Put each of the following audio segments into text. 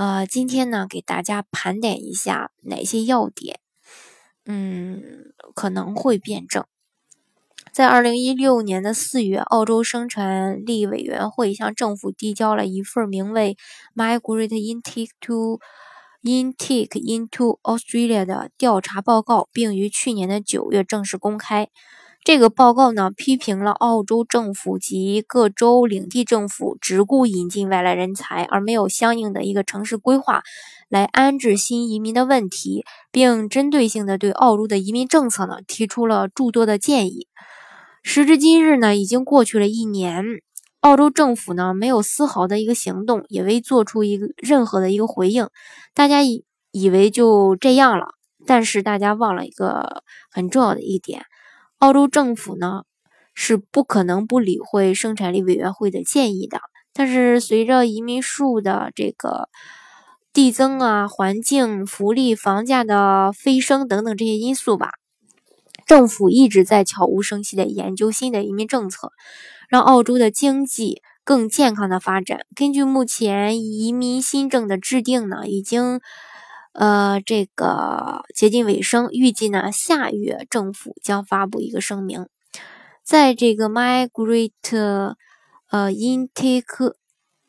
呃，今天呢，给大家盘点一下哪些要点，嗯，可能会变正。在二零一六年的四月，澳洲生产力委员会向政府递交了一份名为《Migrate Intake to Intake into Australia》的调查报告，并于去年的九月正式公开。这个报告呢，批评了澳洲政府及各州领地政府只顾引进外来人才，而没有相应的一个城市规划来安置新移民的问题，并针对性的对澳洲的移民政策呢提出了诸多的建议。时至今日呢，已经过去了一年，澳洲政府呢没有丝毫的一个行动，也未做出一个任何的一个回应。大家以以为就这样了，但是大家忘了一个很重要的一点。澳洲政府呢是不可能不理会生产力委员会的建议的，但是随着移民数的这个递增啊，环境、福利、房价的飞升等等这些因素吧，政府一直在悄无声息的研究新的移民政策，让澳洲的经济更健康的发展。根据目前移民新政的制定呢，已经。呃，这个接近尾声，预计呢下月政府将发布一个声明。在这个 Migrate 呃 Intake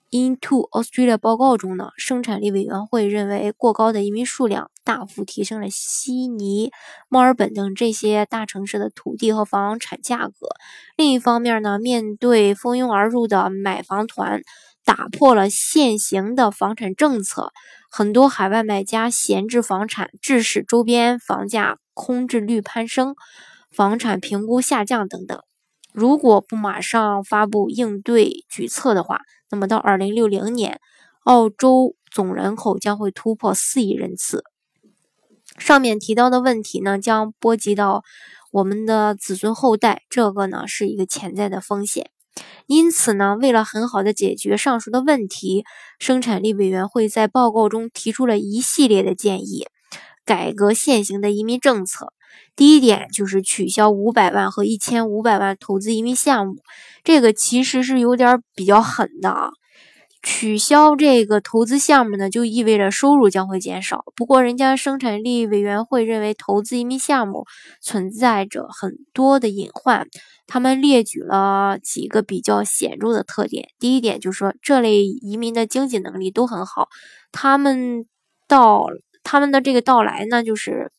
into Australia 报告中呢，生产力委员会认为过高的移民数量大幅提升了悉尼、墨尔本等这些大城市的土地和房产价格。另一方面呢，面对蜂拥而入的买房团。打破了现行的房产政策，很多海外买家闲置房产，致使周边房价空置率攀升，房产评估下降等等。如果不马上发布应对举措的话，那么到二零六零年，澳洲总人口将会突破四亿人次。上面提到的问题呢，将波及到我们的子孙后代，这个呢是一个潜在的风险。因此呢，为了很好的解决上述的问题，生产力委员会在报告中提出了一系列的建议，改革现行的移民政策。第一点就是取消五百万和一千五百万投资移民项目，这个其实是有点比较狠的啊。取消这个投资项目呢，就意味着收入将会减少。不过，人家生产力委员会认为投资移民项目存在着很多的隐患，他们列举了几个比较显著的特点。第一点就是说，这类移民的经济能力都很好，他们到他们的这个到来呢，就是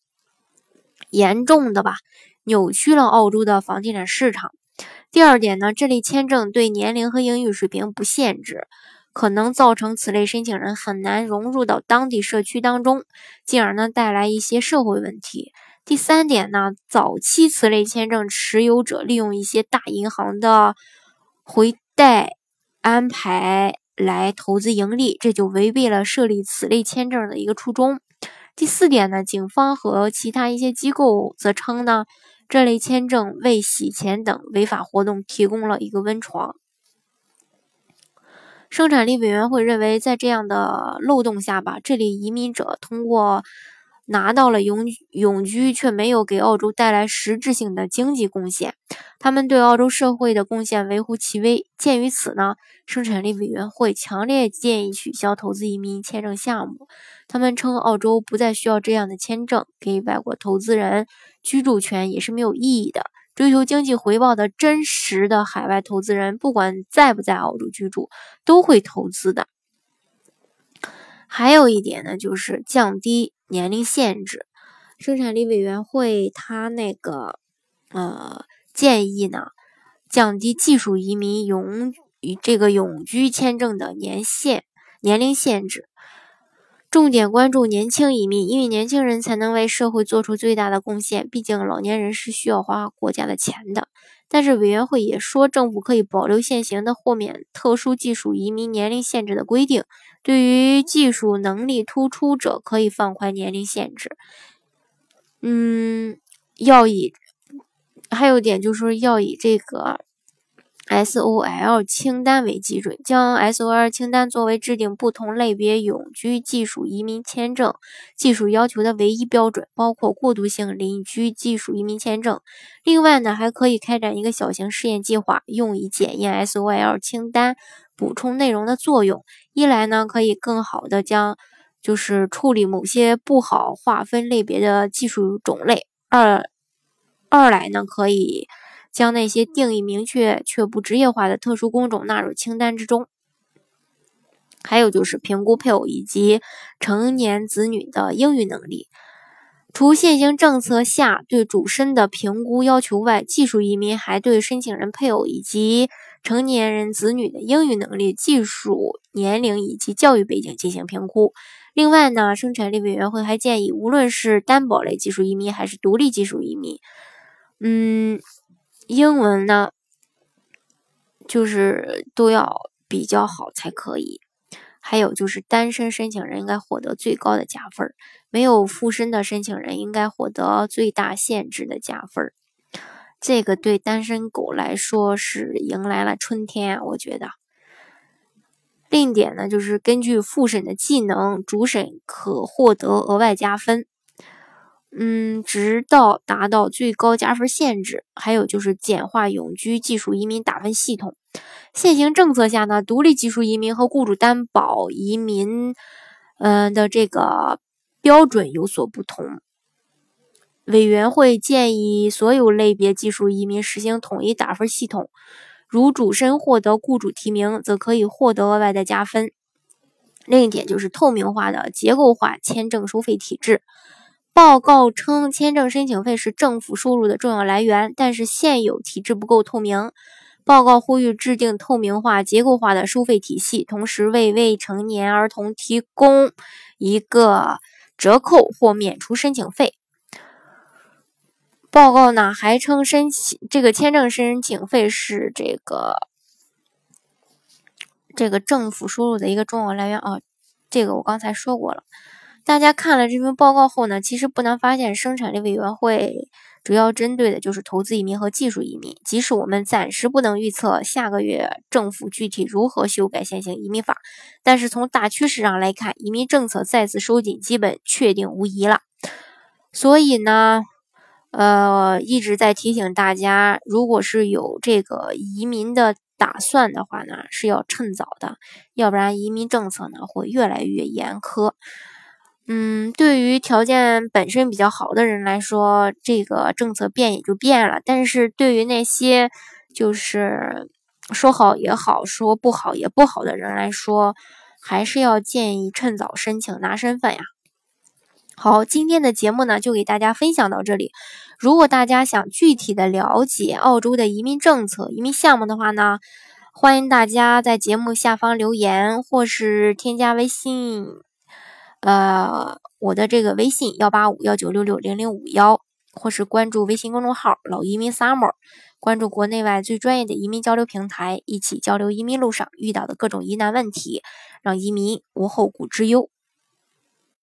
严重的吧，扭曲了澳洲的房地产市场。第二点呢，这类签证对年龄和英语水平不限制。可能造成此类申请人很难融入到当地社区当中，进而呢带来一些社会问题。第三点呢，早期此类签证持有者利用一些大银行的回贷安排来投资盈利，这就违背了设立此类签证的一个初衷。第四点呢，警方和其他一些机构则称呢，这类签证为洗钱等违法活动提供了一个温床。生产力委员会认为，在这样的漏洞下吧，这里移民者通过拿到了永永居，却没有给澳洲带来实质性的经济贡献，他们对澳洲社会的贡献微乎其微。鉴于此呢，生产力委员会强烈建议取消投资移民签证项目。他们称，澳洲不再需要这样的签证，给外国投资人居住权也是没有意义的。追求经济回报的真实的海外投资人，不管在不在澳洲居住，都会投资的。还有一点呢，就是降低年龄限制。生产力委员会他那个呃建议呢，降低技术移民永这个永居签证的年限年龄限制。重点关注年轻移民，因为年轻人才能为社会做出最大的贡献。毕竟老年人是需要花国家的钱的。但是委员会也说，政府可以保留现行的豁免特殊技术移民年龄限制的规定，对于技术能力突出者可以放宽年龄限制。嗯，要以还有一点就是说要以这个。SOL 清单为基准，将 SOL 清单作为制定不同类别永居技术移民签证技术要求的唯一标准，包括过渡性邻居技术移民签证。另外呢，还可以开展一个小型试验计划，用以检验 SOL 清单补充内容的作用。一来呢，可以更好的将就是处理某些不好划分类别的技术种类；二二来呢，可以。将那些定义明确却不职业化的特殊工种纳入清单之中。还有就是评估配偶以及成年子女的英语能力。除现行政策下对主申的评估要求外，技术移民还对申请人配偶以及成年人子女的英语能力、技术年龄以及教育背景进行评估。另外呢，生产力委员会还建议，无论是担保类技术移民还是独立技术移民，嗯。英文呢，就是都要比较好才可以。还有就是单身申请人应该获得最高的加分儿，没有附身的申请人应该获得最大限制的加分儿。这个对单身狗来说是迎来了春天，我觉得。另一点呢，就是根据复审的技能，主审可获得额外加分。嗯，直到达到最高加分限制。还有就是简化永居技术移民打分系统。现行政策下呢，独立技术移民和雇主担保移民，嗯的这个标准有所不同。委员会建议所有类别技术移民实行统一打分系统。如主申获得雇主提名，则可以获得额外的加分。另一点就是透明化的结构化签证收费体制。报告称，签证申请费是政府收入的重要来源，但是现有体制不够透明。报告呼吁制定透明化、结构化的收费体系，同时为未成年儿童提供一个折扣或免除申请费。报告呢还称，申请这个签证申请费是这个这个政府收入的一个重要来源啊，这个我刚才说过了。大家看了这份报告后呢，其实不难发现，生产力委员会主要针对的就是投资移民和技术移民。即使我们暂时不能预测下个月政府具体如何修改现行移民法，但是从大趋势上来看，移民政策再次收紧基本确定无疑了。所以呢，呃，一直在提醒大家，如果是有这个移民的打算的话呢，是要趁早的，要不然移民政策呢会越来越严苛。嗯，对于条件本身比较好的人来说，这个政策变也就变了；但是对于那些就是说好也好，说不好也不好的人来说，还是要建议趁早申请拿身份呀。好，今天的节目呢，就给大家分享到这里。如果大家想具体的了解澳洲的移民政策、移民项目的话呢，欢迎大家在节目下方留言，或是添加微信。呃，我的这个微信幺八五幺九六六零零五幺，或是关注微信公众号“老移民 summer”，关注国内外最专业的移民交流平台，一起交流移民路上遇到的各种疑难问题，让移民无后顾之忧。